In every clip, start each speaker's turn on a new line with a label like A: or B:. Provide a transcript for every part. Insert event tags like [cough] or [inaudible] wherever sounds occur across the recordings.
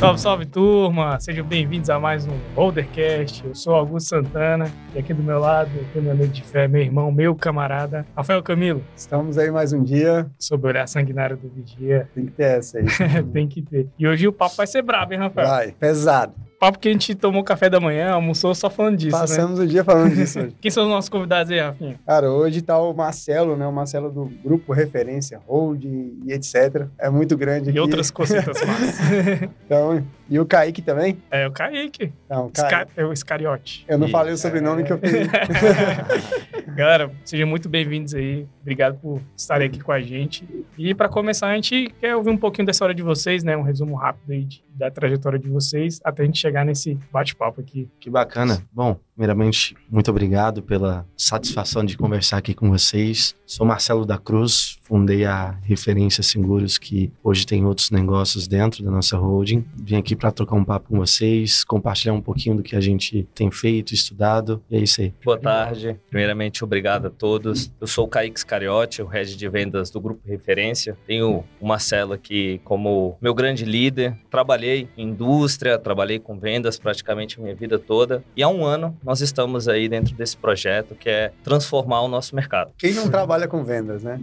A: Salve, salve turma! Sejam bem-vindos a mais um Bouldercast. Eu sou Augusto Santana e aqui do meu lado tem meu noite de fé, meu irmão, meu camarada, Rafael Camilo.
B: Estamos aí mais um dia.
A: Sob o olhar sanguinário do vigia.
B: Tem que ter essa aí. [laughs]
A: tem que ter. E hoje o papo vai ser brabo, hein, Rafael?
B: Vai, pesado
A: papo que a gente tomou café da manhã, almoçou só falando disso.
B: Né? Passamos
A: né?
B: o dia falando disso hoje.
A: Quem são os nossos convidados aí, Rafinha?
B: Cara, hoje tá o Marcelo, né? O Marcelo do grupo Referência, Hold e etc. É muito grande
A: e
B: aqui.
A: Outras cositas [laughs] mais.
B: então, e o Kaique também?
A: É, o Kaique.
B: Não, o Kaique.
A: é o Iscariote.
B: Eu não e... falei o sobrenome é... que eu fiz. [laughs]
A: Galera, sejam muito bem-vindos aí. Obrigado por estarem aqui com a gente. E para começar, a gente quer ouvir um pouquinho da história de vocês, né? Um resumo rápido aí de, da trajetória de vocês, até a gente chegar nesse bate-papo aqui.
C: Que bacana. Bom, primeiramente, muito obrigado pela satisfação de conversar aqui com vocês. Sou Marcelo da Cruz, fundei a Referência Seguros, que hoje tem outros negócios dentro da nossa holding. Vim aqui para trocar um papo com vocês, compartilhar um pouquinho do que a gente tem feito, estudado, e é isso aí.
D: Boa tarde. Primeiramente, obrigado a todos. Eu sou o Kaique Scariotti, o head de vendas do Grupo Referência. Tenho o Marcelo aqui como meu grande líder. Trabalhei em indústria, trabalhei com vendas praticamente a minha vida toda. E há um ano nós estamos aí dentro desse projeto que é transformar o nosso mercado.
B: Quem não trabalha com vendas, né?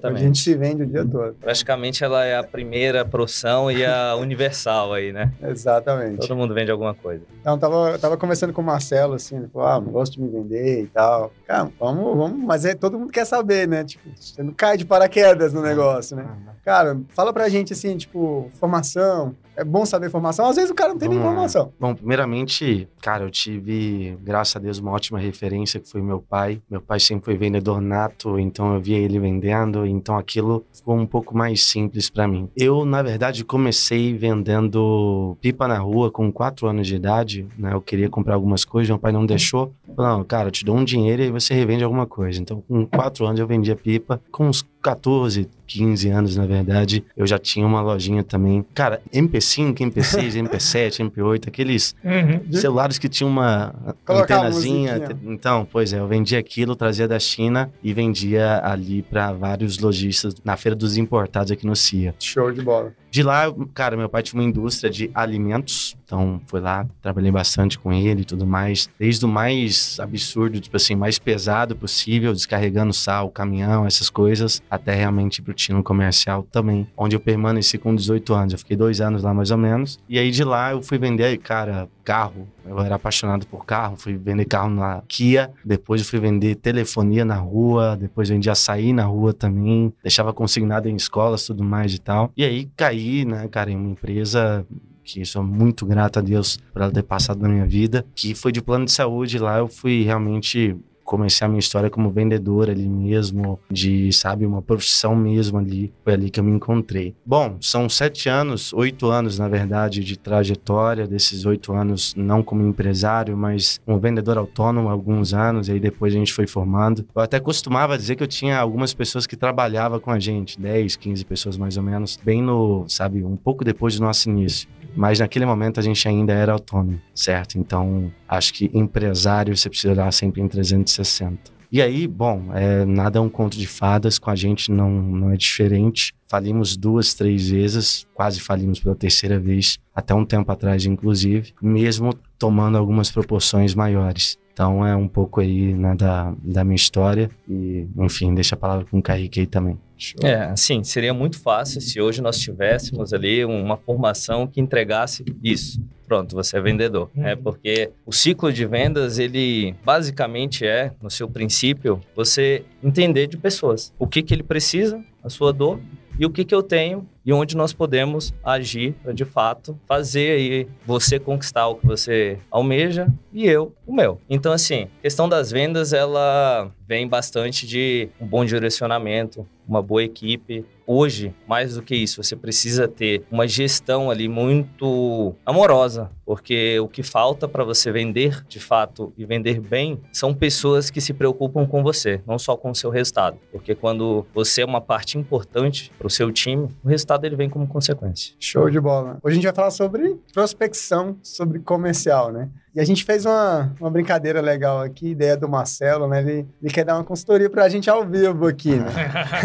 D: Exatamente.
B: A gente se vende o dia todo.
D: Praticamente ela é a primeira profissão e a [laughs] universal aí, né?
B: Exatamente.
D: Todo mundo vende alguma coisa.
B: Então, tava, tava conversando com o Marcelo, assim, ele falou, ah, gosto de me vender e tal. Cara, vamos, vamos, mas é, todo mundo quer saber, né? Tipo, você não cai de paraquedas no negócio, né? Cara, fala pra gente, assim, tipo, formação, é bom saber formação. Às vezes o cara não tem nem informação.
C: Bom, primeiramente, cara, eu tive, graças a Deus, uma ótima referência que foi meu pai. Meu pai sempre foi vendedor nato, então eu via ele vendendo, então aquilo ficou um pouco mais simples para mim. Eu, na verdade, comecei vendendo pipa na rua com 4 anos de idade, né? Eu queria comprar algumas coisas, meu pai não deixou. Falou, não, cara, eu te dou um dinheiro e você revende alguma coisa. Então, com 4 anos eu vendia pipa. Com uns 14, 15 anos, na verdade, eu já tinha uma lojinha também. Cara, MP5, MP6, MP7, MP8, aqueles uhum. celulares que tinham uma Colocar antenazinha. Então, pois é, eu vendia aquilo, trazia da China e vendia ali para vários lojistas na Feira dos Importados aqui no CIA.
B: Show de bola.
C: De lá, cara, meu pai tinha uma indústria de alimentos, então foi lá, trabalhei bastante com ele e tudo mais. Desde o mais absurdo, tipo assim, mais pesado possível, descarregando sal, caminhão, essas coisas, até realmente pro tino comercial também, onde eu permaneci com 18 anos. Eu fiquei dois anos lá mais ou menos. E aí de lá eu fui vender, cara, carro. Eu era apaixonado por carro, fui vender carro na Kia, depois eu fui vender telefonia na rua, depois vendi açaí na rua também, deixava consignado em escolas, tudo mais e tal. E aí caí, né, cara, em uma empresa que sou muito grato a Deus por ela ter passado na minha vida, que foi de plano de saúde. Lá eu fui realmente comecei a minha história como vendedor ali mesmo, de, sabe, uma profissão mesmo ali. Foi ali que eu me encontrei. Bom, são sete anos, oito anos, na verdade, de trajetória. Desses oito anos, não como empresário, mas como vendedor autônomo, alguns anos. E aí depois a gente foi formando. Eu até costumava dizer que eu tinha algumas pessoas que trabalhavam com a gente, 10, 15 pessoas mais ou menos, bem no, sabe, um pouco depois do nosso início. Mas naquele momento a gente ainda era autônomo, certo? Então acho que empresário você precisará sempre em 360. E aí, bom, é, nada é um conto de fadas, com a gente não, não é diferente. Falimos duas, três vezes, quase falimos pela terceira vez, até um tempo atrás, inclusive, mesmo tomando algumas proporções maiores. Então é um pouco aí né, da, da minha história e, enfim, deixa a palavra com o Kaique aí também.
D: Show. É, assim, seria muito fácil se hoje nós tivéssemos ali uma formação que entregasse isso. Pronto, você é vendedor. Uhum. É porque o ciclo de vendas, ele basicamente é, no seu princípio, você entender de pessoas. O que, que ele precisa, a sua dor, e o que, que eu tenho e onde nós podemos agir para de fato fazer aí você conquistar o que você almeja e eu o meu. Então assim, questão das vendas ela vem bastante de um bom direcionamento, uma boa equipe. Hoje, mais do que isso, você precisa ter uma gestão ali muito amorosa, porque o que falta para você vender de fato e vender bem são pessoas que se preocupam com você, não só com o seu resultado. Porque quando você é uma parte importante para o seu time, o resultado ele vem como consequência.
B: Show de bola. Hoje a gente vai falar sobre prospecção, sobre comercial, né? E a gente fez uma, uma brincadeira legal aqui, ideia do Marcelo, né? Ele, ele quer dar uma consultoria pra gente ao vivo aqui, né?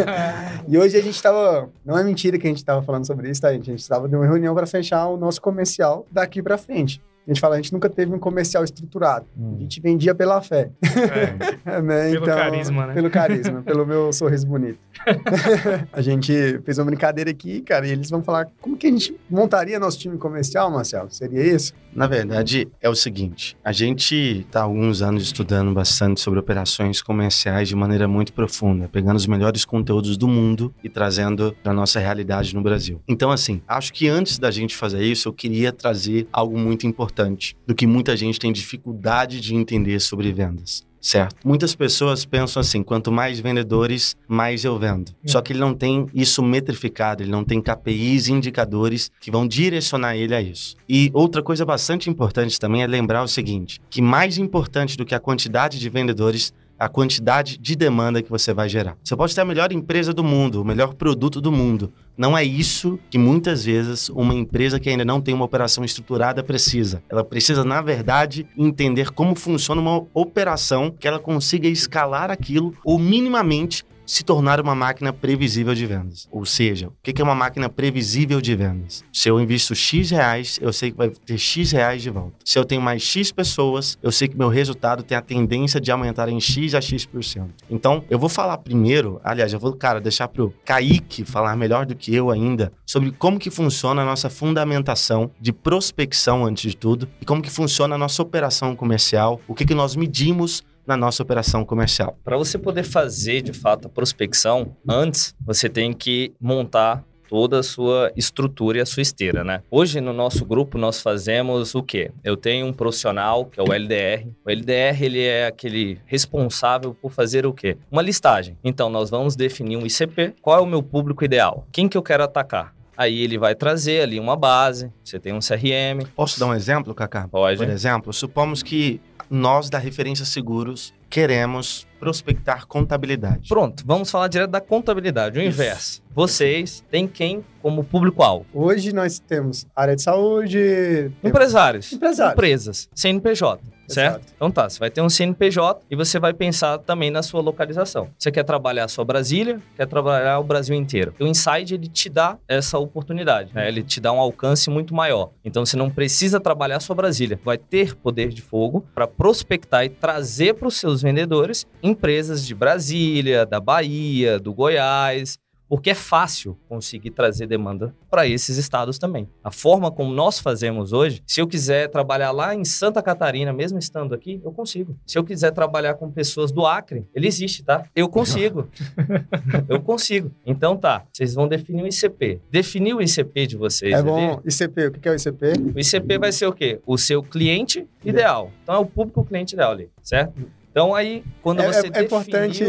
B: [laughs] e hoje a gente tava. Não é mentira que a gente tava falando sobre isso, tá, gente? A gente tava de uma reunião para fechar o nosso comercial daqui pra frente. A gente fala, a gente nunca teve um comercial estruturado. Hum. A gente vendia pela fé. [laughs]
A: É. né? Pelo então, carisma, né?
B: Pelo carisma, pelo meu [laughs] sorriso bonito. [laughs] a gente fez uma brincadeira aqui, cara, e eles vão falar como que a gente montaria nosso time comercial, Marcelo? Seria isso?
C: Na verdade, é o seguinte: a gente está há alguns anos estudando bastante sobre operações comerciais de maneira muito profunda, pegando os melhores conteúdos do mundo e trazendo para nossa realidade no Brasil. Então, assim, acho que antes da gente fazer isso, eu queria trazer algo muito importante, do que muita gente tem dificuldade de entender sobre vendas certo? Muitas pessoas pensam assim: quanto mais vendedores, mais eu vendo. Hum. Só que ele não tem isso metrificado, ele não tem KPIs e indicadores que vão direcionar ele a isso. E outra coisa bastante importante também é lembrar o seguinte: que mais importante do que a quantidade de vendedores a quantidade de demanda que você vai gerar. Você pode ter a melhor empresa do mundo, o melhor produto do mundo. Não é isso que muitas vezes uma empresa que ainda não tem uma operação estruturada precisa. Ela precisa, na verdade, entender como funciona uma operação que ela consiga escalar aquilo ou minimamente se tornar uma máquina previsível de vendas. Ou seja, o que é uma máquina previsível de vendas? Se eu invisto X reais, eu sei que vai ter X reais de volta. Se eu tenho mais X pessoas, eu sei que meu resultado tem a tendência de aumentar em X a X%. Então, eu vou falar primeiro, aliás, eu vou, cara, deixar pro Kaique falar melhor do que eu ainda sobre como que funciona a nossa fundamentação de prospecção antes de tudo e como que funciona a nossa operação comercial, o que que nós medimos na nossa operação comercial.
D: Para você poder fazer de fato a prospecção, antes você tem que montar toda a sua estrutura e a sua esteira, né? Hoje no nosso grupo nós fazemos o quê? Eu tenho um profissional que é o LDR. O LDR ele é aquele responsável por fazer o quê? Uma listagem. Então nós vamos definir um ICP. Qual é o meu público ideal? Quem que eu quero atacar? Aí ele vai trazer ali uma base, você tem um CRM.
C: Posso dar um exemplo, Kaká?
D: Pode.
C: Por exemplo, supomos que nós da Referência Seguros queremos prospectar contabilidade.
D: Pronto, vamos falar direto da contabilidade, o Isso. inverso. Vocês têm quem como público-alvo?
B: Hoje nós temos área de saúde...
D: Empresários.
B: Empresários.
D: Empresas. CNPJ. Certo? Exato. Então tá, você vai ter um CNPJ e você vai pensar também na sua localização. Você quer trabalhar só Brasília, quer trabalhar o Brasil inteiro. O Inside, ele te dá essa oportunidade, né? Ele te dá um alcance muito maior. Então você não precisa trabalhar só Brasília. Vai ter poder de fogo para prospectar e trazer para os seus vendedores empresas de Brasília, da Bahia, do Goiás, porque é fácil conseguir trazer demanda para esses estados também. A forma como nós fazemos hoje, se eu quiser trabalhar lá em Santa Catarina, mesmo estando aqui, eu consigo. Se eu quiser trabalhar com pessoas do Acre, ele existe, tá? Eu consigo. [laughs] eu consigo. Então tá, vocês vão definir o ICP. Definir o ICP de vocês.
B: É bom. Ali. ICP, o que é o ICP?
D: O ICP vai ser o quê? O seu cliente ideal. Então é o público cliente ideal ali, certo? Então aí, quando é, você é,
B: é importante,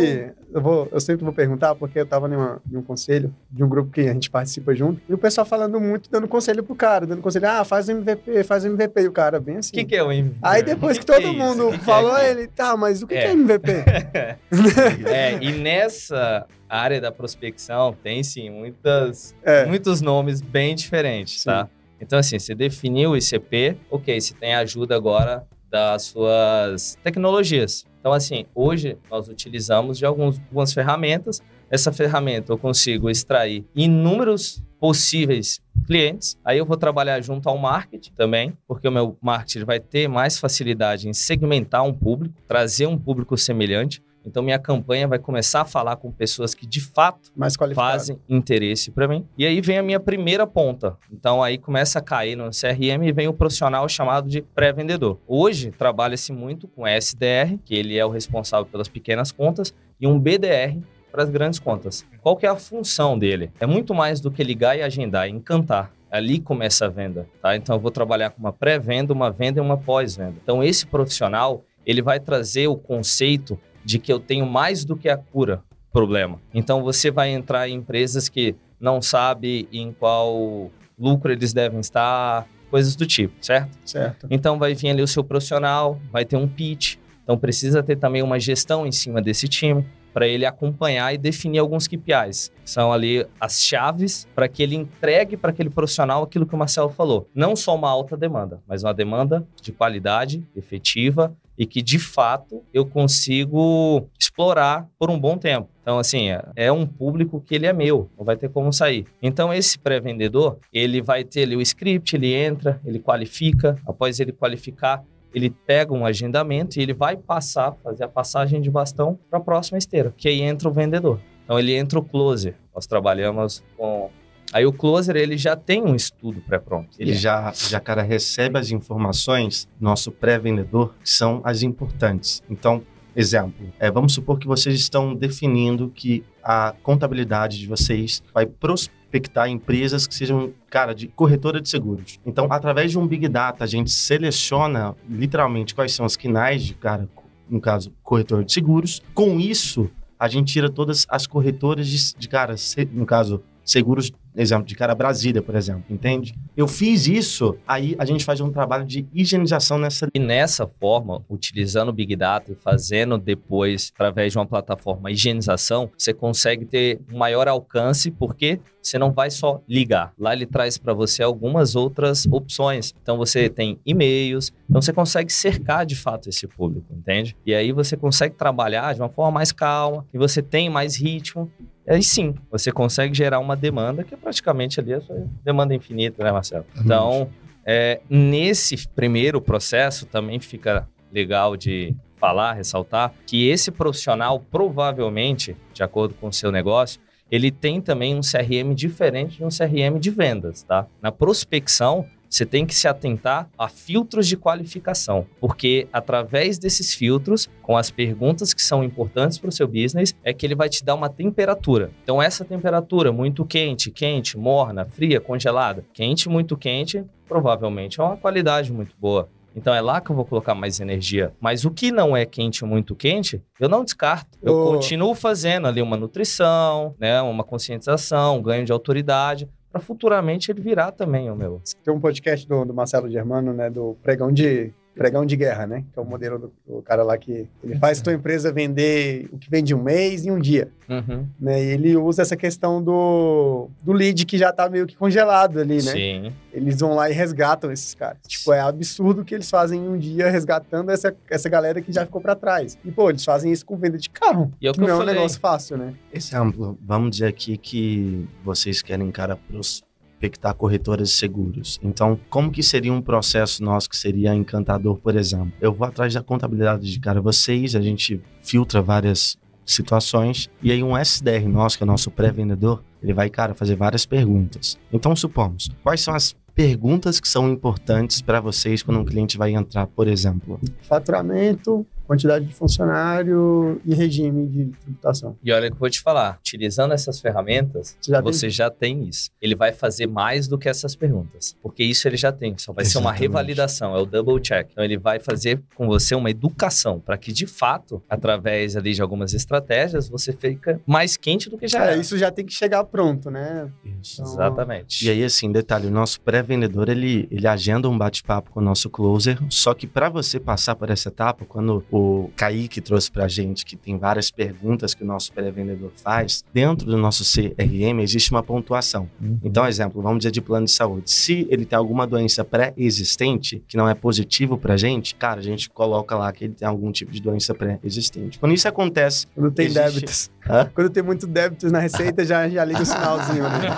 B: eu, vou, eu sempre vou perguntar, porque eu estava em um conselho de um grupo que a gente participa junto, e o pessoal falando muito, dando conselho pro cara, dando conselho, ah, faz MVP, faz MVP, e o cara bem assim.
D: O que, que, é o MVP?
B: Aí depois que, que, todo é mundo que falou, é ele, tá, mas o que é, que é MVP? [laughs]
D: é, e nessa área da prospecção tem sim muitas, é. muitos nomes bem diferentes, sim. tá? Então, assim, você definiu o ICP, ok, você tem ajuda agora das suas tecnologias. Então, assim, hoje nós utilizamos de alguns, algumas ferramentas. Essa ferramenta eu consigo extrair inúmeros possíveis clientes. Aí eu vou trabalhar junto ao marketing também, porque o meu marketing vai ter mais facilidade em segmentar um público, trazer um público semelhante. Então, minha campanha vai começar a falar com pessoas que de fato fazem interesse para mim. E aí vem a minha primeira ponta. Então, aí começa a cair no CRM e vem o profissional chamado de pré-vendedor. Hoje, trabalha-se muito com SDR, que ele é o responsável pelas pequenas contas, e um BDR, para as grandes contas. Qual que é a função dele? É muito mais do que ligar e agendar, é encantar. Ali começa a venda, tá? Então eu vou trabalhar com uma pré-venda, uma venda e uma pós-venda. Então esse profissional, ele vai trazer o conceito de que eu tenho mais do que a cura problema. Então você vai entrar em empresas que não sabe em qual lucro eles devem estar, coisas do tipo, certo?
B: Certo.
D: Então vai vir ali o seu profissional, vai ter um pitch, então precisa ter também uma gestão em cima desse time. para ele acompanhar e definir alguns KPIs. São ali as chaves para que ele entregue para aquele profissional aquilo que o Marcelo falou. Não só uma alta demanda, mas uma demanda de qualidade, efetiva e que de fato eu consigo explorar por um bom tempo. Então, assim, é, é um público que ele é meu, não vai ter como sair. Então, esse pré-vendedor, ele vai ter ali o script, ele entra, ele qualifica, após ele qualificar, ele pega um agendamento e ele vai passar, fazer a passagem de bastão para a próxima esteira, que aí entra o vendedor. Então, ele entra o closer. Nós trabalhamos com Aí o closer ele já tem um estudo pré-pronto.
C: Ele já, já cara recebe as informações nosso pré-vendedor que são as importantes. Então, exemplo, é, vamos supor que vocês estão definindo que a contabilidade de vocês vai prospectar empresas que sejam, cara, de corretora de seguros. Então, através de um Big Data, a gente seleciona literalmente quais são os quinais de, cara, no caso, corretor de seguros. Com isso, a gente tira todas as corretoras de, de cara, no caso, seguros, exemplo, de cara Brasília, por exemplo, entende? Eu fiz isso, aí a gente faz um trabalho de higienização nessa.
D: E nessa forma, utilizando o Big Data e fazendo depois, através de uma plataforma, higienização, você consegue ter um maior alcance, porque você não vai só ligar. Lá ele traz para você algumas outras opções. Então você tem e-mails, então você consegue cercar de fato esse público, entende? E aí você consegue trabalhar de uma forma mais calma, e você tem mais ritmo, aí sim, você consegue gerar uma demanda que é praticamente ali a sua demanda infinita, né, Marcelo? Então, é, nesse primeiro processo também fica legal de falar, ressaltar, que esse profissional provavelmente, de acordo com o seu negócio, ele tem também um CRM diferente de um CRM de vendas, tá? Na prospecção, você tem que se atentar a filtros de qualificação, porque através desses filtros, com as perguntas que são importantes para o seu business, é que ele vai te dar uma temperatura. Então, essa temperatura, muito quente, quente, morna, fria, congelada, quente, muito quente, provavelmente é uma qualidade muito boa. Então é lá que eu vou colocar mais energia. Mas o que não é quente muito quente, eu não descarto. Eu oh. continuo fazendo ali uma nutrição, né, uma conscientização, um ganho de autoridade, para futuramente ele virar também o meu.
B: Tem um podcast do, do Marcelo Germano, né, do pregão de pregão de guerra, né? Que é o modelo do, do cara lá que ele faz tua empresa vender o que vende um mês em um dia. Uhum. Né? E ele usa essa questão do, do lead que já tá meio que congelado ali, né? Sim. Eles vão lá e resgatam esses caras. Tipo, é absurdo que eles fazem em um dia resgatando essa, essa galera que já ficou para trás. E, pô, eles fazem isso com venda de carro. E é o que, que não é um negócio fácil, né?
C: Exemplo, vamos dizer aqui que vocês querem, cara, pros prospectar corretoras de seguros. Então, como que seria um processo nosso que seria encantador, por exemplo? Eu vou atrás da contabilidade de cara vocês, a gente filtra várias situações e aí um SDR nosso, que é o nosso pré-vendedor, ele vai, cara, fazer várias perguntas. Então, supomos, quais são as perguntas que são importantes para vocês quando um cliente vai entrar, por exemplo?
B: Faturamento, quantidade de funcionário e regime de tributação.
D: E olha que eu vou te falar, utilizando essas ferramentas, já você tem? já tem isso. Ele vai fazer mais do que essas perguntas, porque isso ele já tem, só vai Exatamente. ser uma revalidação, é o double check. Então ele vai fazer com você uma educação para que de fato, através ali de algumas estratégias, você fica mais quente do que já é.
B: é. Isso já tem que chegar pronto, né?
D: Isso. Então... Exatamente.
C: E aí assim, detalhe, o nosso pré-vendedor ele ele agenda um bate-papo com o nosso closer, só que para você passar por essa etapa, quando o Kaique trouxe para a gente, que tem várias perguntas que o nosso pré-vendedor faz, dentro do nosso CRM existe uma pontuação. Uhum. Então, exemplo, vamos dizer de plano de saúde. Se ele tem alguma doença pré-existente, que não é positivo para a gente, cara, a gente coloca lá que ele tem algum tipo de doença pré-existente. Quando isso acontece...
B: Quando tem existe... débitos. [laughs] Hã? Quando tem muito débitos na receita, já, já liga o sinalzinho. Né?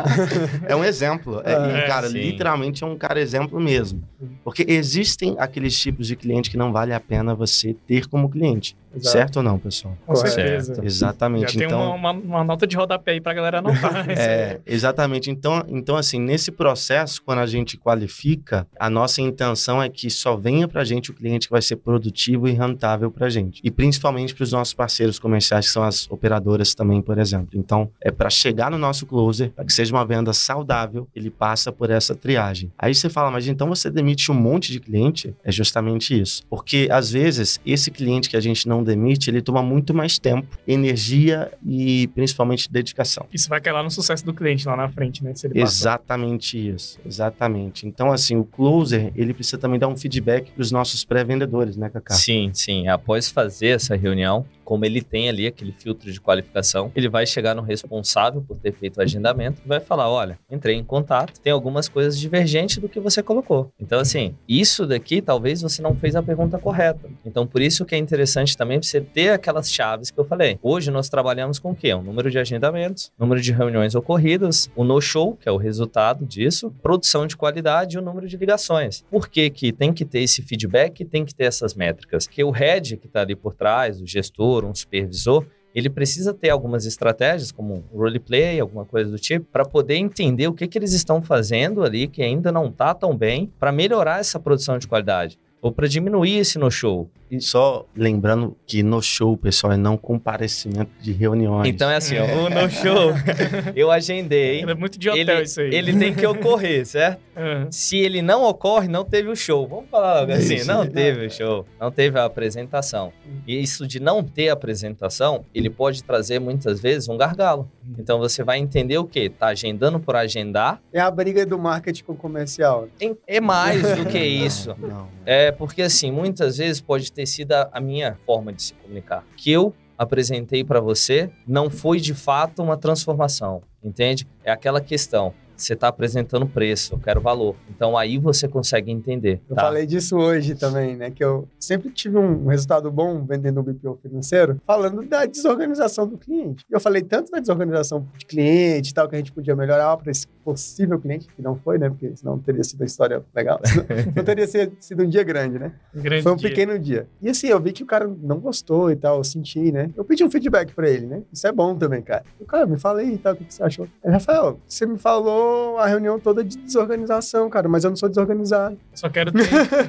B: [laughs]
C: é um exemplo. É, e, cara, sim. literalmente é um cara exemplo mesmo. Porque existem aqueles tipos de cliente que não vale a pena você ter como cliente. Exato. Certo ou não, pessoal?
A: Com certeza.
C: Exatamente.
A: Já então, tem uma, uma, uma, nota de rodapé aí pra galera anotar. [laughs]
C: é, exatamente. Então, então, assim, nesse processo, quando a gente qualifica, a nossa intenção é que só venha pra gente o cliente que vai ser produtivo e rentável pra gente. E principalmente para os nossos parceiros comerciais, que são as operadoras também, por exemplo. Então, é para chegar no nosso closer, para que seja uma venda saudável, ele passa por essa triagem. Aí você fala, mas então você demite um monte de cliente? É justamente isso. Porque, às vezes, esse cliente que a gente não demite, ele toma muito mais tempo, energia e principalmente dedicação.
A: Isso vai cair lá no sucesso do cliente lá na frente, né?
C: exatamente passa. isso, exatamente. Então, assim, o closer, ele precisa também dar um feedback para os nossos pré-vendedores, né, Cacá?
D: Sim, sim. Após fazer essa reunião, como ele tem ali aquele filtro de qualificação, ele vai chegar no responsável por ter feito o agendamento e vai falar: olha, entrei em contato, tem algumas coisas divergentes do que você colocou. Então, assim, isso daqui talvez você não fez a pergunta correta. Então, por isso que é interessante também você ter aquelas chaves que eu falei. Hoje nós trabalhamos com o quê? O número de agendamentos, número de reuniões ocorridas, o no-show, que é o resultado disso, produção de qualidade e o número de ligações. Por que, que tem que ter esse feedback, tem que ter essas métricas? Porque o head que está ali por trás, o gestor, um supervisor, ele precisa ter algumas estratégias, como roleplay, alguma coisa do tipo, para poder entender o que, que eles estão fazendo ali, que ainda não está tão bem, para melhorar essa produção de qualidade ou para diminuir esse no-show.
C: E só lembrando que no show, pessoal, é não comparecimento de reuniões.
D: Então é assim, ó, o no show [laughs] eu agendei.
A: É muito de hotel
D: ele,
A: isso aí.
D: Ele tem que ocorrer, certo? [laughs]
A: Uhum.
D: Se ele não ocorre, não teve o show. Vamos falar logo assim,
B: Isso.
D: não teve o show, não teve a apresentação. E isso de não ter apresentação, ele pode trazer muitas vezes um gargalo. Então você vai entender o quê? Tá agendando por agendar.
B: É a briga do marketing com o comercial.
D: É mais do que isso.
C: Não.
D: É porque assim, muitas vezes pode ter sido a a minha forma de se comunicar. Que eu apresentei para você não foi de fato uma transformação, entende? É aquela questão. Você está apresentando preço, eu quero valor. Então aí você consegue entender.
B: Eu
D: tá?
B: falei disso hoje também, né? Que eu sempre tive um resultado bom vendendo um BPO financeiro, falando da desorganização do cliente. E eu falei tanto da desorganização de cliente e tal, que a gente podia melhorar para esse possível cliente, que não foi, né? Porque senão teria sido uma história legal. Senão, [laughs] não teria sido um dia grande, né?
A: Grande
B: Foi um
A: dia.
B: pequeno dia. E assim, eu vi que o cara não gostou e tal, eu senti, né? Eu pedi um feedback pra ele, né? Isso é bom também, cara. O cara, me fala aí e tal, o que que você achou? Aí, Rafael, você me falou a reunião toda de desorganização, cara, mas eu não sou desorganizado.
A: Só quero ter,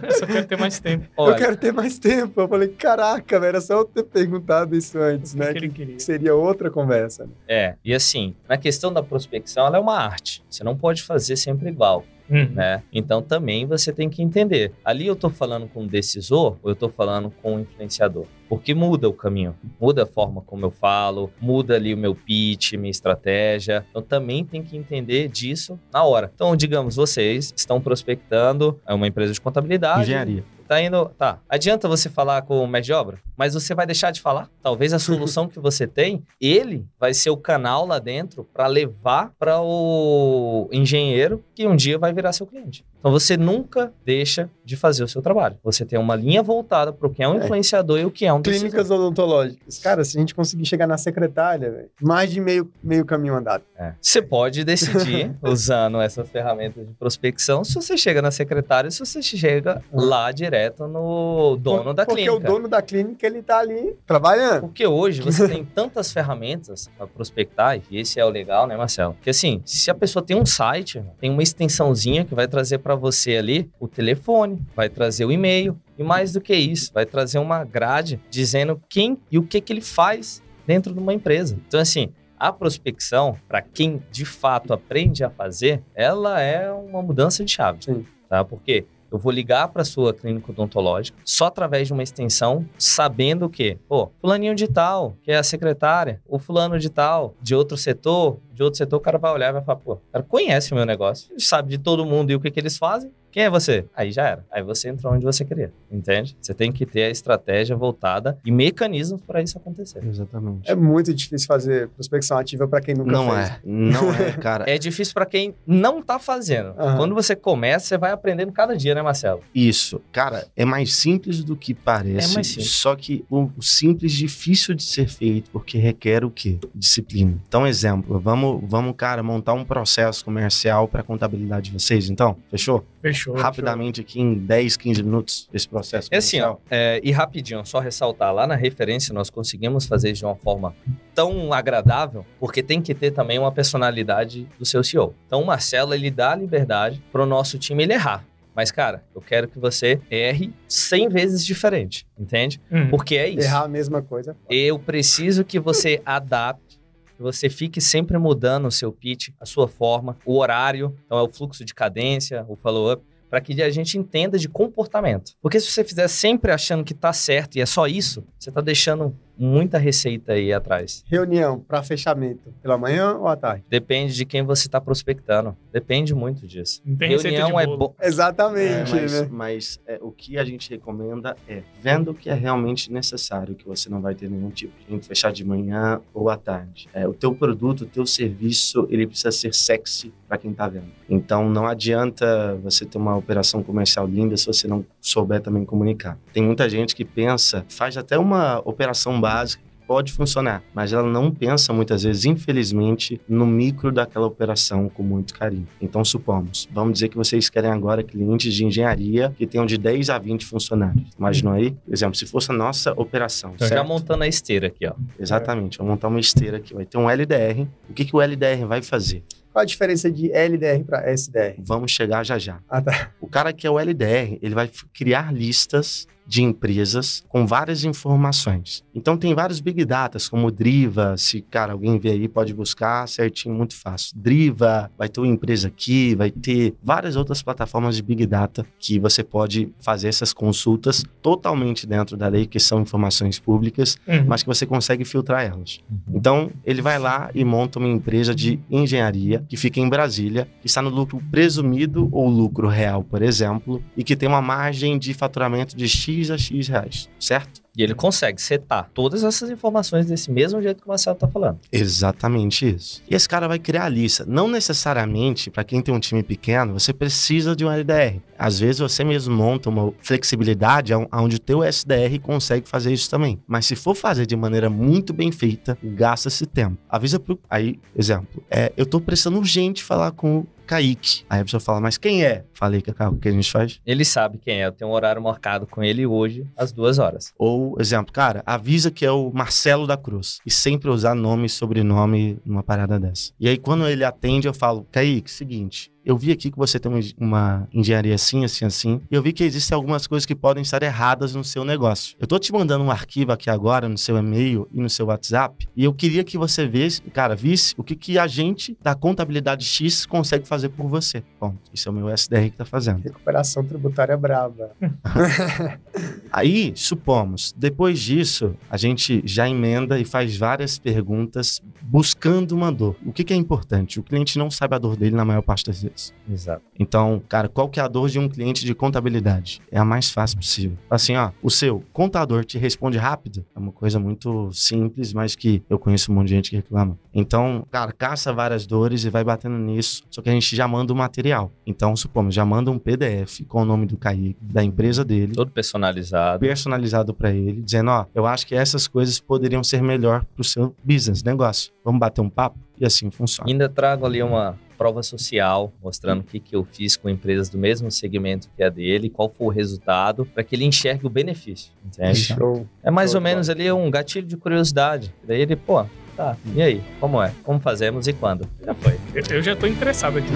A: eu só quero ter mais tempo. [laughs]
D: Olha,
B: Eu quero ter mais tempo. Eu falei, caraca, velho, era só eu ter perguntado isso antes, né?
A: que
B: Que seria outra conversa. né?
D: É, e assim, na questão da prospecção, ela é uma arte. Você não pode fazer sempre igual.
A: Uhum.
D: né? Então também você tem que entender. Ali eu tô falando com um decisor ou eu tô falando com um influenciador? Porque muda o caminho, muda a forma como eu falo, muda ali o meu pitch, minha estratégia. Então também tem que entender disso na hora. Então, digamos, vocês estão prospectando é uma empresa de contabilidade.
C: Engenharia.
D: Tá indo. Tá. Adianta você falar com o mestre de obra, mas você vai deixar de falar. Talvez a solução que você tem, ele vai ser o canal lá dentro para levar para o engenheiro que um dia vai virar seu cliente. Então você nunca deixa de fazer o seu trabalho. Você tem uma linha voltada para o que é um
B: É.
D: influenciador e o que é um decisor.
B: Clínicas odontológicas. Cara, se a gente conseguir chegar na secretária, velho, mais de meio, meio caminho andado.
D: É. Você pode decidir, [laughs] usando essas ferramentas de prospecção, se você chega na secretária, se você chega lá direto no dono da
B: Porque
D: clínica.
B: o dono da clínica, ele tá ali trabalhando.
D: Porque hoje você tem tantas ferramentas para prospectar, e esse é o legal, né, Marcelo? Que assim, se a pessoa tem um site, tem uma extensãozinha que vai trazer para você ali o telefone, vai trazer o e-mail, e mais do que isso, vai trazer uma grade dizendo quem e o que, que ele faz dentro de uma empresa. Então, assim, a prospecção, para quem de fato aprende a fazer, ela é uma mudança de chave.
B: Sim.
D: Tá? Porque eu vou ligar para sua clínica odontológica só através de uma extensão, sabendo que, pô, fulaninho de tal, que é a secretária, o fulano de tal, de outro setor, de outro setor, o cara vai olhar e vai falar, pô, o cara conhece o meu negócio, sabe de todo mundo e o que, que eles fazem. Quem é você? Aí já era. Aí você entrou onde você queria, entende? Você tem que ter a estratégia voltada e mecanismos para isso acontecer.
C: Exatamente.
B: É muito difícil fazer prospecção ativa pra quem nunca
C: Não
B: fez.
C: é. Não é, cara. [laughs]
D: É difícil para quem não tá fazendo.
B: Aham.
D: Quando você começa, você vai aprendendo cada dia, né, Marcelo?
C: Isso. Cara, é mais simples do que parece.
D: É mais simples.
C: Só que o simples difícil de ser feito, porque requer o quê? Disciplina. Então, exemplo, vamos, vamos cara, montar um processo comercial para contabilidade de vocês, então? Fechou?
A: Fechou.
C: Rapidamente aqui em 10, 15 minutos esse processo
D: É assim, ó, é, e rapidinho, só ressaltar, lá na referência nós conseguimos fazer isso de uma forma tão agradável, porque tem que ter também uma personalidade do seu CEO. Então o Marcelo, ele dá a liberdade pro nosso time ele errar. Mas, cara, eu quero que você erre 100 vezes diferente, entende?
A: Uhum.
D: Porque é isso.
B: Errar a mesma coisa.
D: Eu preciso que você adapte, que você fique sempre mudando o seu pitch, a sua forma, o horário, então é o fluxo de cadência, o follow-up, para que a gente entenda de comportamento. Porque se você fizer sempre achando que tá certo e é só isso, você tá deixando muita receita aí atrás.
B: Reunião para fechamento, pela manhã ou à tarde?
D: Depende de quem você está prospectando. Depende muito disso. Reunião
A: de
D: é bom.
C: É,
B: Exatamente,
C: mas
B: né?
C: mas, é, o que a gente recomenda é vendo o que é realmente necessário, que você não vai ter nenhum tipo de gente fechar de manhã ou à tarde. É, o teu produto, o teu serviço, ele precisa ser sexy para quem tá vendo. Então não adianta você ter uma operação comercial linda se você não souber também comunicar. Tem muita gente que pensa, faz até uma operação básica que pode funcionar, mas ela não pensa muitas vezes, infelizmente, no micro daquela operação com muito carinho. Então, supomos, vamos dizer que vocês querem agora clientes de engenharia que tenham de 10 a 20 funcionários. Imaginou aí? Por exemplo, se fosse a nossa operação,
D: Então, já montando a esteira aqui, ó.
C: Exatamente, vamos montar uma esteira aqui, vai ter um LDR. O que, que o LDR vai fazer?
B: Qual a diferença de LDR para SDR?
C: Vamos chegar já já.
B: Ah, tá.
C: O cara que é o LDR, ele vai criar listas de empresas com várias informações. Então tem vários big datas, como Driva, se cara alguém vê aí pode buscar certinho, muito fácil. Driva, vai ter uma empresa aqui, vai ter várias outras plataformas de big data que você pode fazer essas consultas totalmente dentro da lei, que são informações públicas,
A: Uhum.
C: mas que você consegue filtrar elas. Então, ele vai lá e monta uma empresa de engenharia que fica em Brasília, que está no lucro presumido ou lucro real, por exemplo, e que tem uma margem de faturamento de X a X reais, certo?
D: E ele consegue setar todas essas informações desse mesmo jeito que o Marcelo tá falando.
C: Exatamente isso. E esse cara vai criar a lista. Não necessariamente, para quem tem um time pequeno, você precisa de um LDR. Às vezes você mesmo monta uma flexibilidade on- onde o teu SDR consegue fazer isso também. Mas se for fazer de maneira muito bem feita, gasta-se tempo. Avisa pro... Aí, exemplo. É, eu tô precisando urgente falar com Kaique. Aí a pessoa fala, mas quem é? Falei, Cacau, o que a gente faz?
D: Ele sabe quem é. Eu tenho um horário marcado com ele hoje, às duas horas.
C: Ou, exemplo, cara, avisa que é o Marcelo da Cruz. E sempre usar nome e sobrenome numa parada dessa. E aí, quando ele atende, eu falo, Kaique, seguinte. Eu vi aqui que você tem uma, uma engenharia assim, assim, assim. E eu vi que existem algumas coisas que podem estar erradas no seu negócio. Eu tô te mandando um arquivo aqui agora no seu e-mail e no seu WhatsApp. E eu queria que você visse, cara, visse o que, que a gente da contabilidade X consegue fazer por você. Ponto. Isso é o meu SDR que tá fazendo.
B: Recuperação tributária braba. [laughs]
C: Aí, supomos, depois disso, a gente já emenda e faz várias perguntas buscando uma dor. O que, que é importante? O cliente não sabe a dor dele na maior parte das
D: Exato.
C: Então, cara, qual que é a dor de um cliente de contabilidade? É a mais fácil possível. Assim, ó, o seu contador te responde rápido, é uma coisa muito simples, mas que eu conheço um monte de gente que reclama. Então, cara, caça várias dores e vai batendo nisso, só que a gente já manda o material. Então, supomos, já manda um PDF com o nome do Kaique, da empresa dele,
D: Todo personalizado.
C: personalizado para ele, dizendo, ó, eu acho que essas coisas poderiam ser melhor pro seu business, negócio. Vamos bater um papo? E assim funciona.
D: Ainda trago ali uma prova social, mostrando o que, que eu fiz com empresas do mesmo segmento que a dele, qual foi o resultado, para que ele enxergue o benefício. Entende?
B: Show.
D: É mais
B: Show
D: ou menos ali um gatilho de curiosidade. Daí ele, pô, tá, e aí? Como é? Como fazemos e quando? Já foi.
A: Eu, eu já tô interessado aqui. [laughs]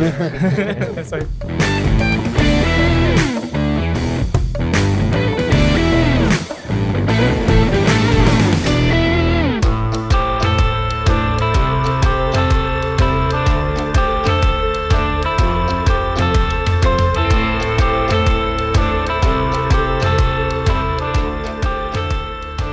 A: [laughs] Essa aí.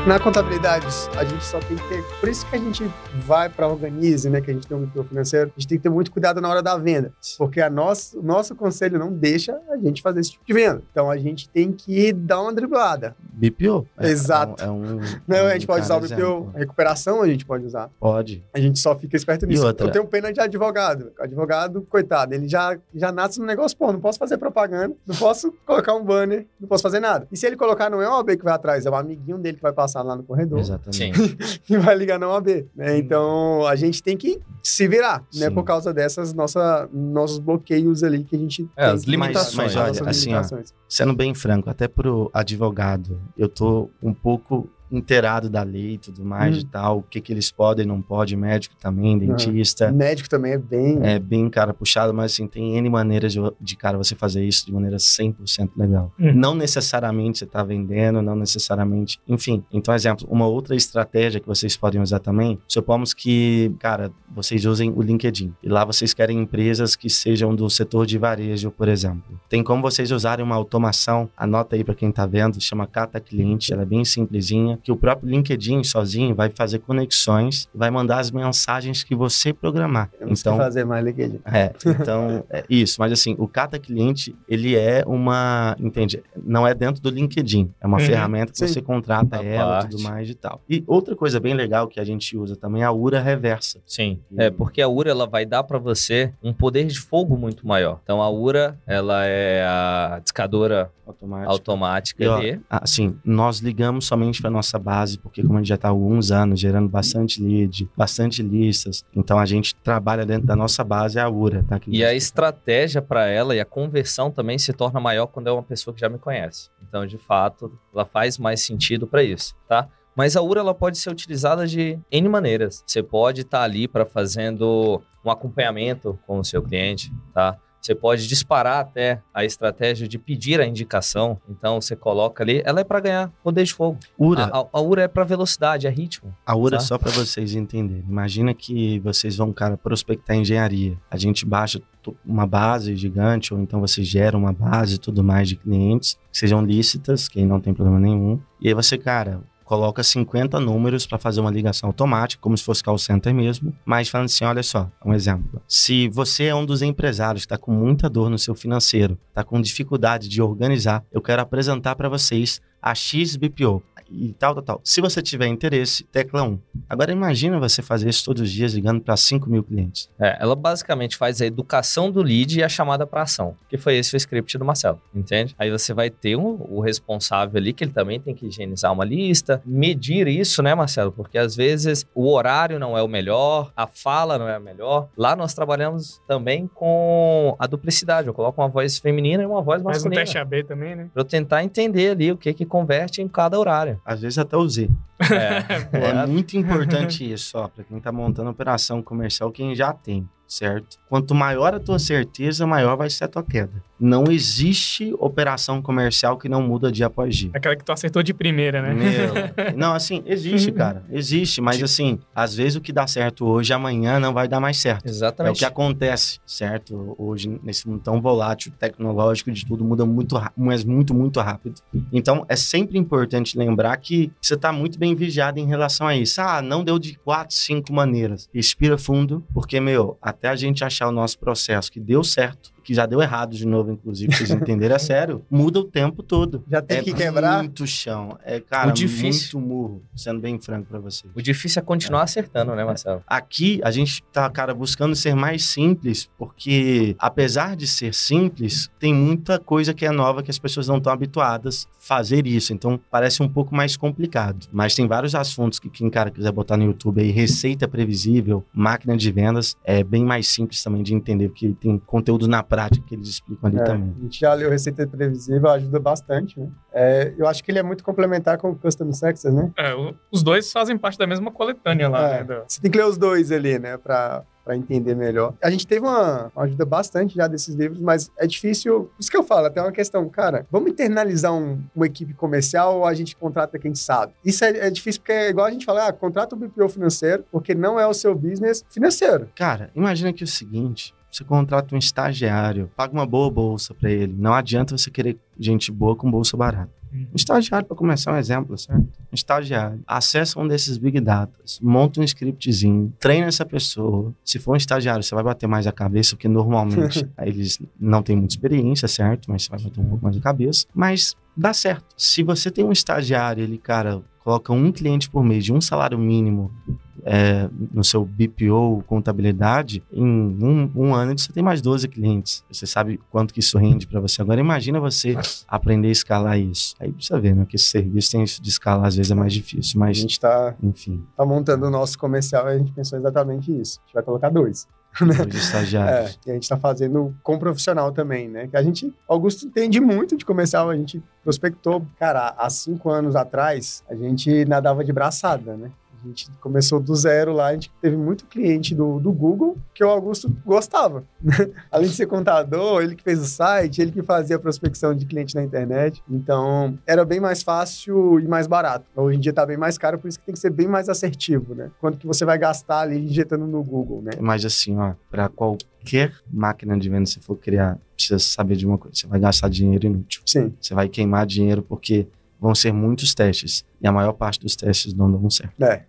B: Na contabilidade, a gente só tem que ter. Por isso que a gente vai para Organize, né? Que a gente tem um micro financeiro. A gente tem que ter muito cuidado na hora da venda. Porque a nosso, o nosso conselho não deixa a gente fazer esse tipo de venda. Então a gente tem que dar uma driblada.
C: BPO. É-
B: Exato.
C: É um, é [laughs] um-
B: Não,
C: um
B: a gente pode usar o BPO.
C: exemplo.
B: A recuperação a gente pode usar.
C: Pode.
B: A gente só fica esperto
C: E
B: nisso.
C: outra?
B: Eu tenho pena de advogado. O advogado, coitado, ele já, já nasce no negócio, pô, não posso fazer propaganda, não posso colocar um banner, não posso fazer nada. E se ele colocar, não é uma OAB que vai atrás, é um amiguinho dele que vai passar lá no corredor
C: Exatamente.
D: Sim. [laughs]
B: e vai ligar na OAB. Né? Então, a gente tem que se virar, né?
C: Sim.
B: Por causa dessas nossa, nossos bloqueios ali que a gente
D: É,
B: tem
D: as
B: que-
D: limitações.
C: Mas- mas olha, assim, ó,
B: limitações.
C: Sendo bem franco, até pro advogado, eu tô um pouco inteirado da lei e tudo mais
B: Hum.
C: e tal, o que que eles podem e não podem, médico também, dentista.
B: Médico também é bem...
C: É bem, cara, puxado, mas assim, tem N maneiras de, de, cara, você fazer isso de maneira 100% legal.
A: Hum.
C: Não necessariamente você tá vendendo, não necessariamente... Enfim, então, exemplo, uma outra estratégia que vocês podem usar também, supomos que, cara, vocês usem o LinkedIn. E lá vocês querem empresas que sejam do setor de varejo, por exemplo. Tem como vocês usarem uma automação, anota aí para quem tá vendo, chama Cata Cliente, ela é bem simplesinha. Que o próprio LinkedIn sozinho vai fazer conexões, vai mandar as mensagens que você programar.
B: Temos
C: então,
B: que fazer mais LinkedIn.
C: é, então, é isso. Mas assim, o Cata Cliente, ele é uma, entende? Não é dentro do LinkedIn. É uma
A: Uhum,
C: ferramenta que
B: sim.
C: você contrata ela e
D: parte.
C: tudo mais e tal. E outra coisa bem legal que a gente usa também é a URA reversa.
D: Sim.
C: E-
D: É, porque a URA ela vai dar para você um poder de fogo muito maior. Então a URA, ela é a discadora
C: Automática.
D: automática
C: E, ó,
D: ali.
C: Assim, nós ligamos somente para nossa base, porque como a gente já está há alguns anos gerando bastante lead, bastante listas, então a gente trabalha dentro da nossa base, é a URA. Tá? Que
D: E a estratégia para ela e a conversão também se torna maior quando é uma pessoa que já me conhece. Então, de fato, ela faz mais sentido para isso, tá? Mas a URA ela pode ser utilizada de N maneiras. Você pode estar ali para fazendo um acompanhamento com o seu cliente, tá? Você pode disparar até a estratégia de pedir a indicação. Então, você coloca ali. Ela é para ganhar poder de fogo.
C: URA,
D: A, a, a URA é para velocidade, é ritmo.
C: A URA,
D: Tá.
C: só para vocês entenderem. Imagina que vocês vão, cara, prospectar engenharia. A gente baixa uma base gigante, ou então você gera uma base e tudo mais de clientes, que sejam lícitas, que aí não tem problema nenhum. E aí você, cara, coloca 50 números para fazer uma ligação automática, como se fosse call center mesmo, mas falando assim, olha só, um exemplo. Se você é um dos empresários que está com muita dor no seu financeiro, está com dificuldade de organizar, eu quero apresentar para vocês a XBPO e tal, tal, tal. Se você tiver interesse, tecla 1. Agora imagina você fazer isso todos os dias ligando para 5 mil clientes.
D: É, ela basicamente faz a educação do lead e a chamada para ação, que foi esse o script do Marcelo, entende? Aí você vai ter um, o responsável ali, que ele também tem que higienizar uma lista, medir isso, né, Marcelo? Porque às vezes o horário não é o melhor, a fala não é a melhor. Lá nós trabalhamos também com a duplicidade. Eu coloco uma voz feminina e uma voz
A: Faz um
D: masculina.
A: teste AB também, né?
D: Pra eu tentar entender ali o que que converte em cada horário.
C: Às vezes até o Z.
D: É, [laughs]
C: É muito importante isso, ó, para quem tá montando operação comercial, quem já tem, certo? Quanto maior a tua certeza, maior vai ser a tua queda. Não existe operação comercial que não muda dia após dia.
A: Aquela que tu acertou de primeira, né?
C: Meu, [laughs] não, assim, existe, cara. Existe, mas assim, às vezes o que dá certo hoje, amanhã não vai dar mais certo. É o
D: Exatamente.
C: que acontece, certo? Hoje, nesse mundo tão volátil, tecnológico, de tudo muda muito, mas muito, muito rápido. Então, é sempre importante lembrar que você está muito bem vigiado em relação a isso. Ah, não deu de quatro, cinco maneiras. Respira fundo, porque, meu, até a gente achar o nosso processo que deu certo, que já deu errado de novo, inclusive, pra vocês entenderem, é sério, muda o tempo todo.
B: Já tem
C: é
B: que quebrar.
C: muito chão. É, cara,
D: O difícil-
C: muito murro, sendo bem franco pra vocês.
D: O difícil é continuar acertando, né, Marcelo?
C: Aqui a gente tá, cara, buscando ser mais simples, porque apesar de ser simples, tem muita coisa que é nova que as pessoas não estão habituadas a fazer isso. Então parece um pouco mais complicado. Mas tem vários assuntos que quem cara quiser botar no YouTube aí, receita previsível, máquina de vendas, é bem mais simples também de entender, porque tem conteúdo na prática que eles explicam ali
B: É,
C: também.
B: a gente já leu Receita Previsível, ajuda bastante, né? É, eu acho que ele é muito complementar com o Custom Success, né?
A: É, os dois fazem parte da mesma coletânea lá,
B: É,
A: né? do-
B: Você tem que ler os dois ali, né? Pra, pra entender melhor. A gente teve uma, uma ajuda bastante já desses livros, mas é difícil. Por isso que eu falo, até uma questão, cara, vamos internalizar um- uma equipe comercial ou a gente contrata quem sabe? Isso é, é difícil porque é igual a gente fala, ah, contrata o BPO financeiro, porque não é o seu business financeiro.
C: Cara, imagina que é o seguinte: você contrata um estagiário, paga uma boa bolsa pra ele. Não adianta você querer gente boa com bolsa barata.
A: Uhum.
C: Um estagiário, para começar um exemplo, certo? Um estagiário. Acessa um desses Big Datas, monta um scriptzinho, treina essa pessoa. Se for um estagiário, você vai bater mais a cabeça, porque normalmente [laughs] eles não têm muita experiência, certo? Mas você vai bater um pouco mais a cabeça. Mas dá certo. Se você tem um estagiário, ele, cara, coloca um cliente por mês de um salário mínimo é, no seu BPO contabilidade, em um, um ano você tem mais 12 clientes. Você sabe quanto que isso rende para você. Agora imagina você aprender a escalar isso. Aí precisa ver, né? Que esse serviço tem isso de escalar, às vezes é mais difícil,
B: A
C: mas
B: gente tá,
C: enfim,
B: tá montando o nosso comercial e a gente pensou exatamente isso. A gente vai colocar dois. [laughs]
C: os
B: É,
C: estagiários.
B: e a gente tá fazendo com profissional também, né? Que a gente, Augusto entende muito de comercial, a gente prospectou. Cara, há cinco anos atrás, a gente nadava de braçada, né? A gente começou do zero lá, a gente teve muito cliente do, do Google que o Augusto gostava. [laughs] Além de ser contador, ele que fez o site, ele que fazia a prospecção de cliente na internet. Então, era bem mais fácil e mais barato. Hoje em dia tá bem mais caro, por isso que tem que ser bem mais assertivo, né? Quanto que você vai gastar ali injetando no Google, né?
C: Mas assim, ó, para qualquer máquina de venda que você for criar, precisa saber de uma coisa. Você vai gastar dinheiro inútil.
B: Sim.
C: Você vai queimar dinheiro porque vão ser muitos testes. E a maior parte dos testes não dão certo.
B: É.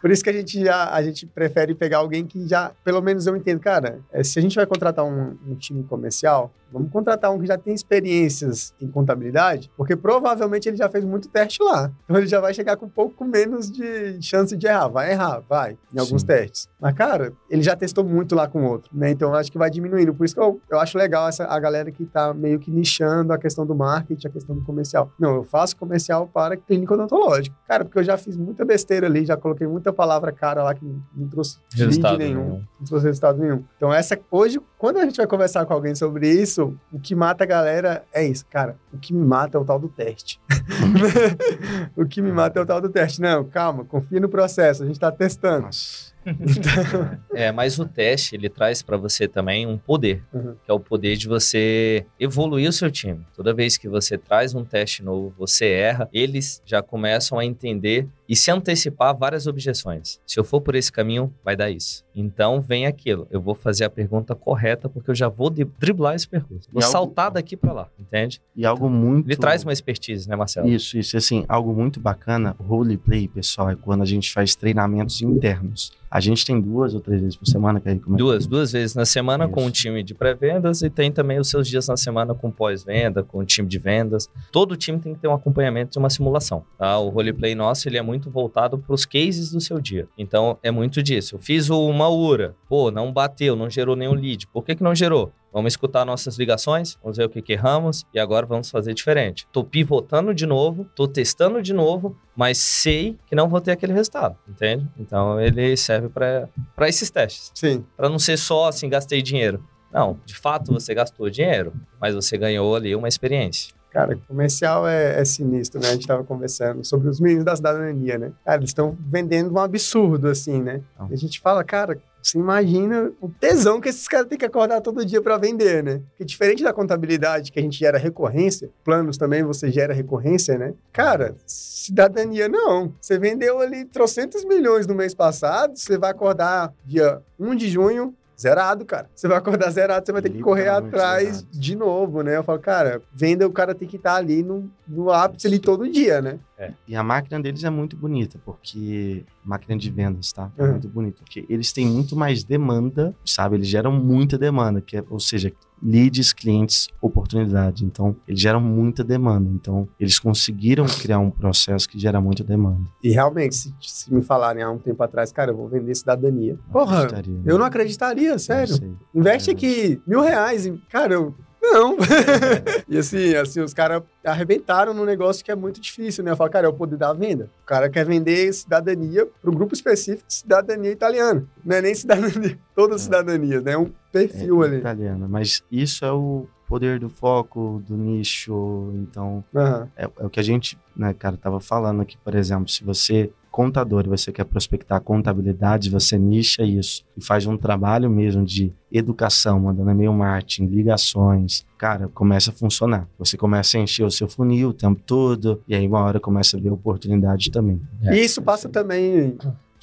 B: Por isso que a gente já a gente prefere pegar alguém que já, pelo menos eu entendo, cara, é, se a gente vai contratar um, um time comercial, vamos contratar um que já tem experiências em contabilidade, porque provavelmente ele já fez muito teste lá. Então ele já vai chegar com um pouco menos de chance de errar. Vai errar, vai, em alguns
C: Sim.
B: testes. Mas, cara, ele já testou muito lá com outro, né? Então eu acho que vai diminuindo. Por isso que eu, eu acho legal essa, a galera que tá meio que nichando a questão do marketing, a questão do comercial. Não, eu faço comercial para clínico odontológico. Cara, porque eu já fiz muita besteira ali, já coloquei muita palavra cara lá que não trouxe
D: Resultado
B: nenhum,
D: nenhum.
B: não trouxe resultado nenhum. Então, essa hoje, quando a gente vai conversar com alguém sobre isso, o que mata a galera é isso, cara. O que me mata é o tal do teste. [laughs] o que me mata é o tal do teste. Não, calma, confia no processo, a gente tá testando.
C: Nossa.
B: Então,
D: É, mas o teste, ele traz para você também um poder,
B: Uhum.
D: que é o poder de você evoluir o seu time. Toda vez que você traz um teste novo, você erra, eles já começam a entender e se antecipar várias objeções. Se eu for por esse caminho, vai dar isso. Então, vem aquilo. Eu vou fazer a pergunta correta, porque eu já vou driblar esse percurso. Vou
C: E algo-
D: saltar daqui para lá, entende?
C: E algo muito.
D: Ele traz uma expertise, né, Marcelo?
C: Isso, isso. Assim, algo muito bacana, roleplay, pessoal, é quando a gente faz treinamentos internos. A gente tem duas ou três vezes por semana, que aí como é que-
D: Duas, duas vezes na semana com o
C: Isso.
D: time de pré-vendas e tem também os seus dias na semana com pós-venda, com o time de vendas. Todo time tem que ter um acompanhamento de uma simulação. Tá? O roleplay nosso ele é muito voltado para os cases do seu dia. Então é muito disso. Eu fiz uma URA, pô, não bateu, não gerou nenhum lead. Por que, que não gerou? Vamos escutar nossas ligações, vamos ver o que, que erramos e agora vamos fazer diferente. Tô pivotando de novo, tô testando de novo, mas sei que não vou ter aquele resultado, entende? Então ele serve para esses testes.
B: sim.
D: Para não ser só assim, gastei dinheiro. Não, de fato você gastou dinheiro, mas você ganhou ali uma experiência.
B: Cara, comercial é, é sinistro, né? A gente tava conversando sobre os meninos da cidadania, né? Cara, eles estão vendendo um absurdo, assim, né?
C: Então.
B: E a gente fala, cara, você imagina o tesão que esses caras têm que acordar todo dia para vender, né? Porque diferente da contabilidade, que a gente gera recorrência, planos também você gera recorrência, né? Cara, cidadania não. Você vendeu ali trocentos milhões no mês passado, você vai acordar dia 1 de junho, Zerado, cara. Você vai acordar zerado, você vai ter que correr atrás
C: zerado.
B: de novo, né? Eu falo, cara, venda, o cara tem que estar ali no, no ápice ali todo dia, né?
C: E a máquina deles é muito bonita, porque. Máquina de vendas, tá? É
B: Uhum.
C: muito bonita. Porque eles têm muito mais demanda, sabe? Eles geram muita demanda, que é, ou seja, leads, clientes, oportunidade. Então, eles geram muita demanda. Então, eles conseguiram criar um processo que gera muita demanda.
B: E realmente, se, se me falarem há um tempo atrás, cara, eu vou vender cidadania. Porra,
C: acreditaria, né?
B: eu não acreditaria, sério. Investe
C: É.
B: aqui mil reais. e, Cara, eu. Não. [laughs] e assim, assim, os caras arrebentaram num negócio que é muito difícil, né? Eu falo, cara, é o poder da venda. O cara quer vender cidadania para um grupo específico de cidadania italiana. Não é nem cidadania, [laughs] todas as cidadanias, né? É um perfil
C: é,
B: ali.
C: italiana. Mas isso é o poder do foco, do nicho. Então,
B: Aham.
C: é, é o que a gente, né, cara, tava falando aqui, por exemplo, se você contador e você quer prospectar contabilidade, você nicha isso e faz um trabalho mesmo de educação, mandando e-mail marketing, ligações, cara, começa a funcionar. Você começa a encher o seu funil o tempo todo e aí uma hora começa a ver oportunidade também.
D: É,
B: e isso passa também,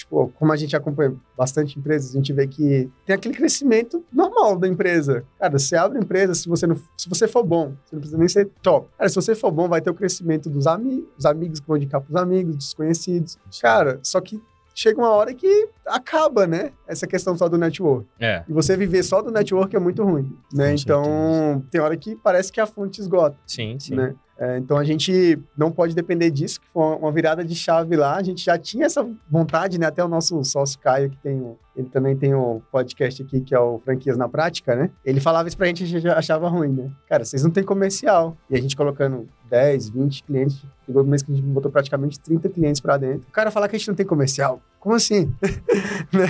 B: tipo, como a gente acompanha bastante empresas, a gente vê que tem aquele crescimento normal da empresa. Cara, você abre a empresa, se você, não, se você for bom, você não precisa nem ser top. Cara, se você for bom, vai ter o crescimento dos amigos, os amigos que vão indicar pros amigos, dos conhecidos. Cara, só que chega uma hora que acaba, né? Essa questão só do network.
D: É.
B: E você viver só do network é muito ruim, né?
C: Com
B: então,
C: certeza.
B: tem hora que parece que a fonte esgota
D: Sim, sim.
B: né? É, então a gente não pode depender disso, que foi uma- virada de chave lá. A gente já tinha essa vontade, né? Até o nosso sócio Caio, que tem ele também tem o podcast aqui, que é o Franquias na Prática, né? Ele falava isso pra gente, a gente achava ruim, né? Cara, vocês não têm comercial. E a gente colocando 10, 20 clientes, chegou no mês que a gente botou praticamente 30 clientes pra dentro. O cara falar que a gente não tem comercial. Como assim? [laughs] Né?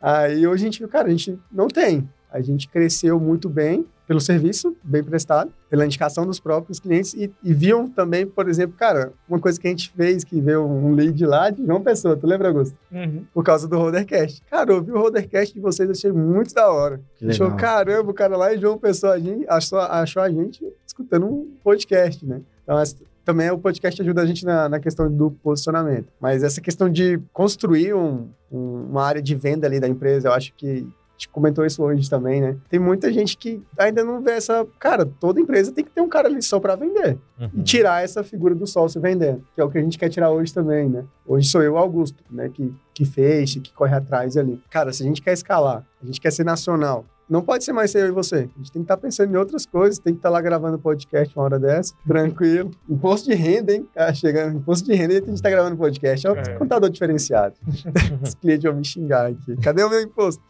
B: Aí hoje a gente viu, cara, a gente não tem. A gente cresceu muito bem pelo serviço bem prestado, pela indicação dos próprios clientes e, e viam também, por exemplo, cara, uma coisa que a gente fez, que veio um lead lá de João Pessoa, tu lembra, Augusto?
A: Uhum.
B: Por causa do Rodercast. Cara, eu ouvi o Rodercast de vocês, achei muito da hora.
C: Que
B: Achou,
C: legal.
B: caramba, o cara lá em João Pessoa a gente, achou, achou a gente escutando um podcast, né? Então, também o podcast ajuda a gente na, na questão do posicionamento. Mas essa questão de construir um- um- uma área de venda ali da empresa, eu acho que gente comentou isso hoje também, né? Tem muita gente que ainda não vê essa. Cara, toda empresa tem que ter um cara ali só para vender.
D: Uhum.
B: E tirar essa figura do sócio vendendo, que é o que a gente quer tirar hoje também, né? Hoje sou eu, Augusto, né? Que, que fez, que corre atrás ali. Cara, se a gente quer escalar, a gente quer ser nacional, não pode ser mais eu e você. A gente tem que estar pensando em outras coisas, tem que estar lá gravando podcast uma hora dessa, tranquilo. Imposto de renda, hein? Ah, chegando, imposto de renda e a gente tá gravando podcast. É o
A: É.
B: contador diferenciado. [laughs] Os clientes vão me xingar aqui. Cadê o meu imposto?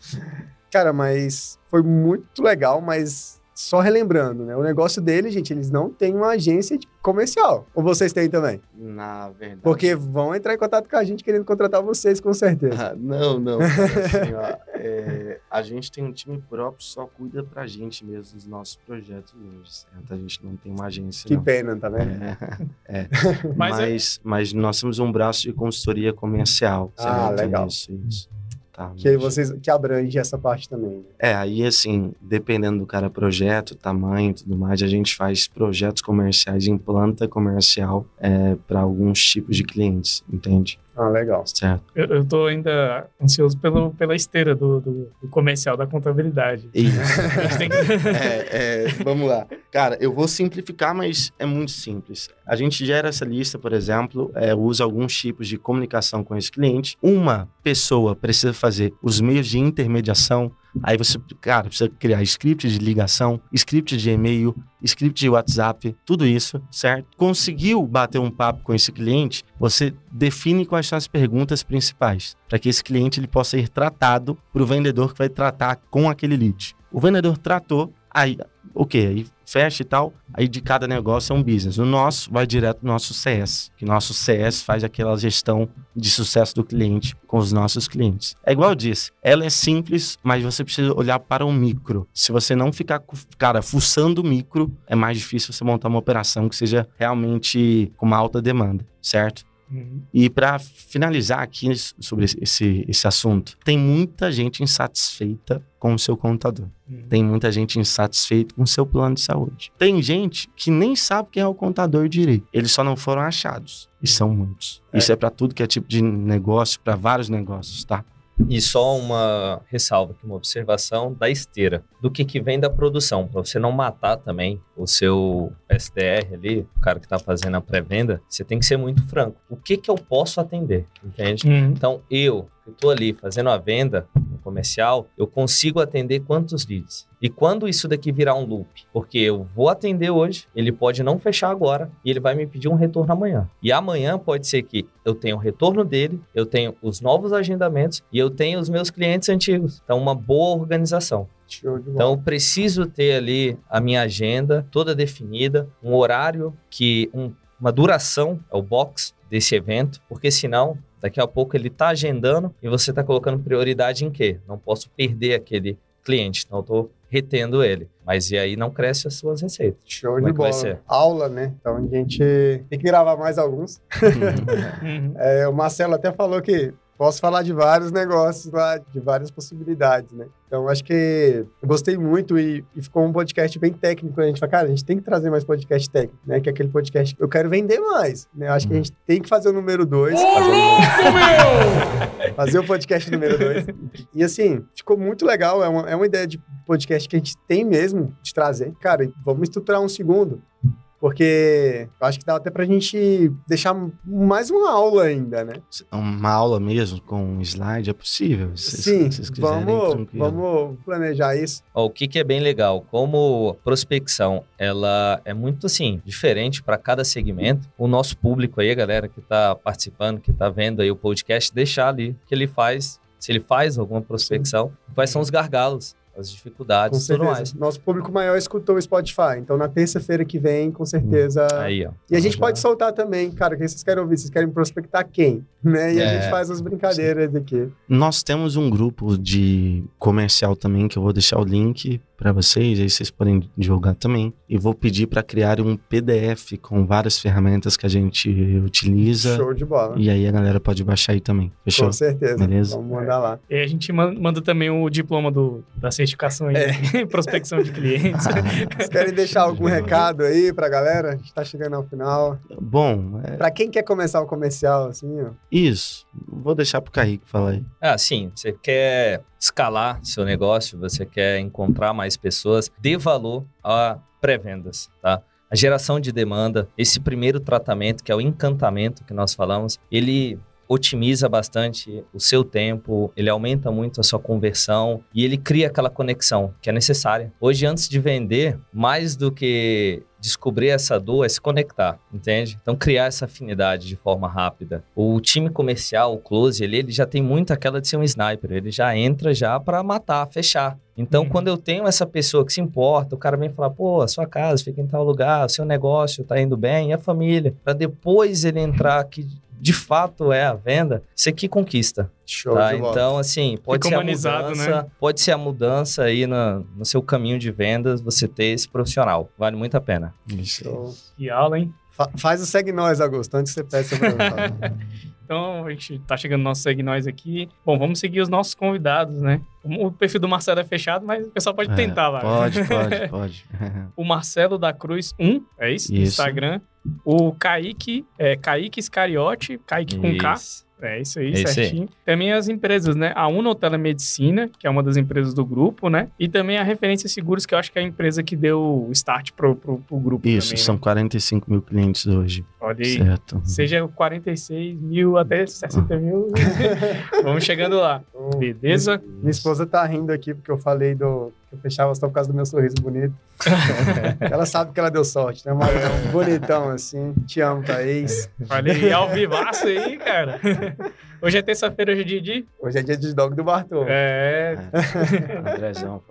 B: Cara, mas foi muito legal, mas só relembrando, né? O negócio deles, gente, eles não têm uma agência de comercial. Ou vocês têm também?
C: Na verdade.
B: Porque vão entrar em contato com a gente querendo contratar vocês, com certeza.
C: Ah, não, não. assim, ó, é, a gente tem um time próprio, só cuida pra gente mesmo dos nossos projetos hoje, certo? A gente não tem uma agência.
B: Que
C: não.
B: pena, tá vendo?
C: É, é.
A: Mas
C: Mas,
A: é-
C: mas, nós temos um braço de consultoria comercial.
B: Ah, legal.
C: Isso, isso. Tá,
B: Que aí vocês que abrange essa parte também. Né?
C: É, aí assim, dependendo do cara projeto, tamanho e tudo mais, a gente faz projetos comerciais em planta comercial é, para alguns tipos de clientes, entende?
B: Ah, legal.
C: Certo.
A: Eu, eu tô ainda ansioso pelo, pela esteira do, do, do comercial da contabilidade.
C: Isso.
A: Tem que- [laughs]
C: É, é, vamos lá. Cara, eu vou simplificar, mas é muito simples. A gente gera essa lista, por exemplo, é, usa alguns tipos de comunicação com esse cliente. Uma pessoa precisa fazer os meios de intermediação. Aí você, cara, precisa criar script de ligação, script de e-mail, script de WhatsApp, tudo isso, certo? Conseguiu bater um papo com esse cliente, você define quais são as perguntas principais, para que esse cliente ele possa ir tratado para o vendedor que vai tratar com aquele lead. O vendedor tratou, aí, ok, aí fecha e tal, aí de cada negócio é um business. O nosso vai direto no nosso CS, que nosso CS faz aquela gestão de sucesso do cliente com os nossos clientes. É igual eu disse, ela é simples, mas você precisa olhar para o micro. Se você não ficar, cara, fuçando o micro, é mais difícil você montar uma operação que seja realmente com uma alta demanda, certo?
A: Uhum.
C: E para finalizar aqui sobre esse- esse, assunto, tem muita gente insatisfeita com o seu contador.
A: Uhum.
C: Tem muita gente insatisfeita com o seu plano de saúde. Tem gente que nem sabe quem é o contador direito. Eles só não foram achados. E são muitos.
A: É.
C: Isso é para tudo que é tipo de negócio, para vários negócios, tá?
D: E só uma ressalva aqui, uma observação da esteira, do que, que vem da produção, para você não matar também o seu SDR ali, o cara que está fazendo a pré-venda, você tem que ser muito franco. O que, que eu posso atender, entende?
A: Uhum.
D: Então, eu, que estou ali fazendo a venda no comercial, eu consigo atender quantos leads? E quando isso daqui virar um loop? Porque eu vou atender hoje, ele pode não fechar agora e ele vai me pedir um retorno amanhã. E amanhã pode ser que eu tenha o retorno dele, eu tenho os novos agendamentos e eu tenho os meus clientes antigos. Então, uma boa organização. Então, eu preciso ter ali a minha agenda toda definida, um horário que um- uma duração é o box desse evento, porque senão daqui a pouco ele está agendando e você está colocando prioridade em quê? Não posso perder aquele cliente, então eu estou retendo ele. Mas e aí não cresce as suas receitas.
B: Show
D: Como
B: de
D: é
B: bola.
D: ser?
B: Aula, né? Então a gente tem que gravar mais alguns.
A: Uhum. [laughs]
B: É, o Marcelo até falou que posso falar de vários negócios lá, de várias possibilidades, né? Então acho que eu gostei muito e, e ficou um podcast bem técnico. A gente fala, cara, a gente tem que trazer mais podcast técnico, né? Que é aquele podcast que eu quero vender mais, né? Eu acho que a gente tem que fazer o número dois. fazer, o... [laughs] fazer o podcast número dois. E assim, ficou muito legal. É uma, é uma ideia de podcast que a gente tem mesmo de trazer. Cara, vamos estruturar um segundo. Porque eu acho que dá até pra gente deixar mais uma aula ainda, né?
C: Uma aula mesmo com um slide é possível. Se
B: Sim,
C: vocês quiserem,
B: vamos, vamos planejar isso.
D: Ó, o que, que é bem legal, como prospecção, ela é muito assim, diferente para cada segmento. O nosso público aí, a galera que está participando, que está vendo aí o podcast, deixar ali que ele faz, se ele faz alguma prospecção, quais são os gargalos, as
B: Com
D: dificuldades e tudo mais.
B: certeza. Nosso público maior escutou o Spotify. Então, na terça-feira que vem, com certeza.
D: Aí, ó.
B: E a gente
D: Já-
B: pode soltar também, cara, quem vocês querem ouvir? Vocês querem prospectar quem? Né? E a
D: É,
B: gente faz as brincadeiras aqui.
C: Nós temos um grupo de comercial também, que eu vou deixar o link para vocês, aí vocês podem divulgar também. E vou pedir para criar um PDF com várias ferramentas que a gente utiliza.
B: Show de bola.
C: E aí a galera pode baixar aí também. Fechou?
B: Com certeza.
C: Beleza.
B: Vamos mandar lá.
A: E aí a gente man- manda também o diploma do, da certificação aí, é. [laughs] prospecção de clientes. [laughs]
B: Vocês querem deixar algum recado aí pra galera? A gente tá chegando ao final.
C: Bom,
B: é... Pra quem quer começar o comercial, assim, ó.
C: Isso. Vou deixar pro Carrico falar aí.
D: Ah, sim. Você quer escalar seu negócio, você quer encontrar mais pessoas, dê valor a pré-vendas, tá? A geração de demanda, esse primeiro tratamento, que é o encantamento que nós falamos, ele otimiza bastante o seu tempo, ele aumenta muito a sua conversão e ele cria aquela conexão que é necessária. Hoje, antes de vender, mais do que descobrir essa dor é se conectar, entende? Então, criar essa afinidade de forma rápida. O time comercial, o close, ele, ele já tem muito aquela de ser um sniper, ele já entra já para matar, fechar. Então, uhum. quando eu tenho essa pessoa que se importa, o cara vem falar, pô, a sua casa fica em tal lugar, o seu negócio tá indo bem, e a família, para depois ele entrar aqui de fato é a venda, isso aqui conquista. Show tá? Então, assim, pode Fica ser a mudança, né? pode ser a mudança aí no, no seu caminho de vendas, você ter esse profissional. Vale muito a pena.
A: Show. Que aula, hein?
B: Fa faz o segue nós, Augusto, antes que você peça pra [laughs]
A: Então, a gente tá chegando no nosso segue nós aqui. Bom, vamos seguir os nossos convidados, né? O perfil do Marcelo é fechado, mas o pessoal pode é, tentar lá.
C: Pode, pode, [laughs] pode.
A: o Marcelo da Cruz 1, é isso? isso. Instagram. O Kaique, é Kaique Iscariote, Kaique com K. É isso aí, é certinho. Aí. Também as empresas, né? A Uno Telemedicina, que é uma das empresas do grupo, né? E também a Referência Seguros, que eu acho que é a empresa que deu o start pro, pro, pro grupo.
C: Isso,
A: também,
C: são né? 45 mil clientes hoje.
A: Olha aí. Certo. Seja 46 mil até 60 mil. [laughs] Vamos chegando lá. Beleza?
B: Minha esposa tá rindo aqui porque eu falei do eu fechava só por causa do meu sorriso bonito. [laughs] ela sabe que ela deu sorte, né? Mas é um bonitão assim. Te amo, Thaís.
A: Olha aí, ao vivaço aí, cara. Hoje é terça-feira, hoje é dia de...
B: Hoje é dia de dog do Bartô.
A: É. é. Andrezão.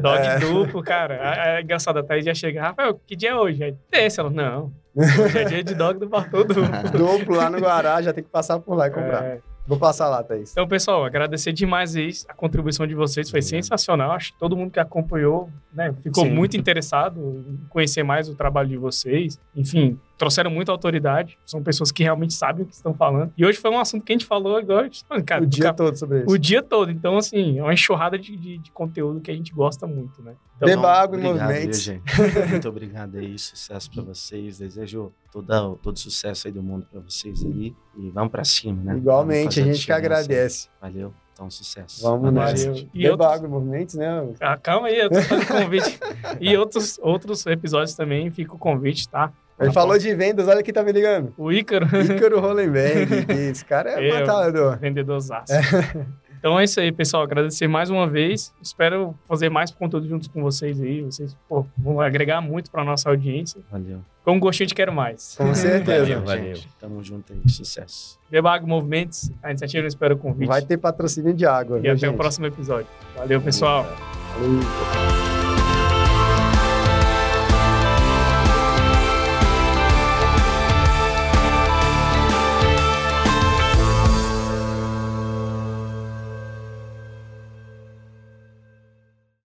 A: Dog é. duplo, cara. É, é engraçado, a Thaís já chega. Rafael, que dia é hoje? É terça. Ela, não. Hoje é dia de dog do Bartô duplo. [laughs]
B: duplo lá no Guará, já tem que passar por lá e comprar. É. Vou passar lá, Thaís.
A: Então, pessoal, agradecer demais aí a contribuição de vocês, foi sensacional. Acho que todo mundo que acompanhou né, ficou Sim. muito interessado em conhecer mais o trabalho de vocês. Enfim, trouxeram muita autoridade, são pessoas que realmente sabem o que estão falando. E hoje foi um assunto que a gente falou agora. Cara,
B: o dia todo sobre isso.
A: O dia todo. Então, assim, é uma enxurrada de, de, de conteúdo que a gente gosta muito, né?
B: Então, Beba água e movimentos. [laughs]
C: Muito obrigado aí, sucesso para vocês. Desejo todo, todo sucesso aí do mundo para vocês aí. E vamos para cima, né?
B: Igualmente, a gente que agradece.
C: Valeu. Então, sucesso.
B: Vamos. E Beba outros... água e movimentos, né?
A: Ah, calma aí, eu tô fazendo convite. e outros, outros episódios também, fica o convite, tá?
B: Ele tá falou de vendas, olha quem tá me ligando.
A: O Ícaro.
B: Ícaro Hollenberg. [laughs] Esse cara é Eu, matador.
A: Vendedorzaço. É. Então é isso aí, pessoal. Agradecer mais uma vez. Espero fazer mais conteúdo juntos com vocês aí. Vocês pô, vão agregar muito para nossa audiência.
C: Valeu.
A: Com um gostinho de quero mais.
B: Com certeza.
C: valeu, valeu. Tamo junto aí. Sucesso.
A: Debago Movimentos, a iniciativa espera o convite.
B: Vai ter patrocínio de água.
A: E até gente? o próximo episódio. Valeu, pessoal. Valeu.